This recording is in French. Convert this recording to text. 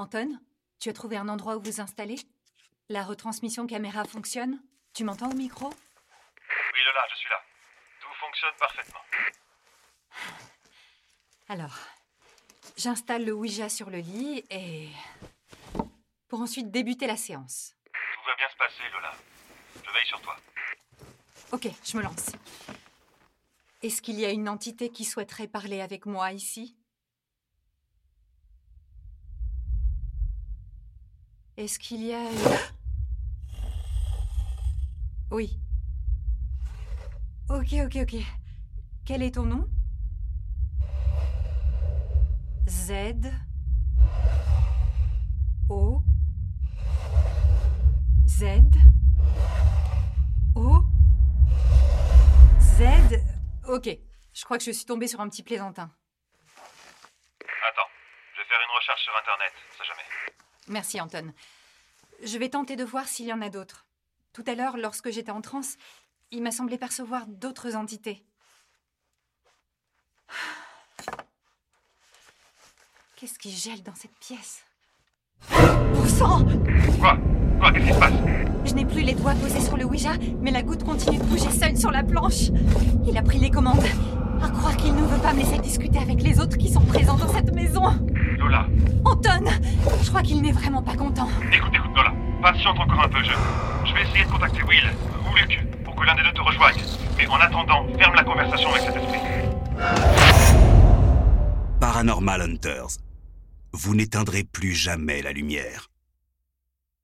Anton, tu as trouvé un endroit où vous installer? La retransmission caméra fonctionne? Tu m'entends au micro? Oui, Lola, je suis là. Tout fonctionne parfaitement. Alors, j'installe le Ouija sur le lit et... pour ensuite débuter la séance. Tout va bien se passer, Lola. Je veille sur toi. Ok, je me lance. Est-ce qu'il y a une entité qui souhaiterait parler avec moi ici? Est-ce qu'il y a... Oui. Ok, ok, ok. Quel est ton nom? Z. O. Z. O. Z. Ok, je crois que je suis tombée sur un petit plaisantin. Attends, je vais faire une recherche sur Internet, ça jamais. Merci Anton. Je vais tenter de voir s'il y en a d'autres. Tout à l'heure, lorsque j'étais en transe, il m'a semblé percevoir d'autres entités. Qu'est-ce qui gèle dans cette pièce? Bon sang Quoi? Quoi? Qu'est-ce qui se passe? Je n'ai plus les doigts posés sur le Ouija, mais la goutte continue de bouger seule sur la planche. Il a pris les commandes. À croire qu'il ne veut pas me laisser discuter avec les autres qui sont présents Je crois qu'il n'est vraiment pas content. écoute, écoute, Lola. Patiente encore un peu, je... Je vais essayer de contacter Will ou Luc pour que l'un des deux te rejoigne. Mais en attendant, ferme la conversation avec cet esprit. Paranormal Hunters. Vous n'éteindrez plus jamais la lumière.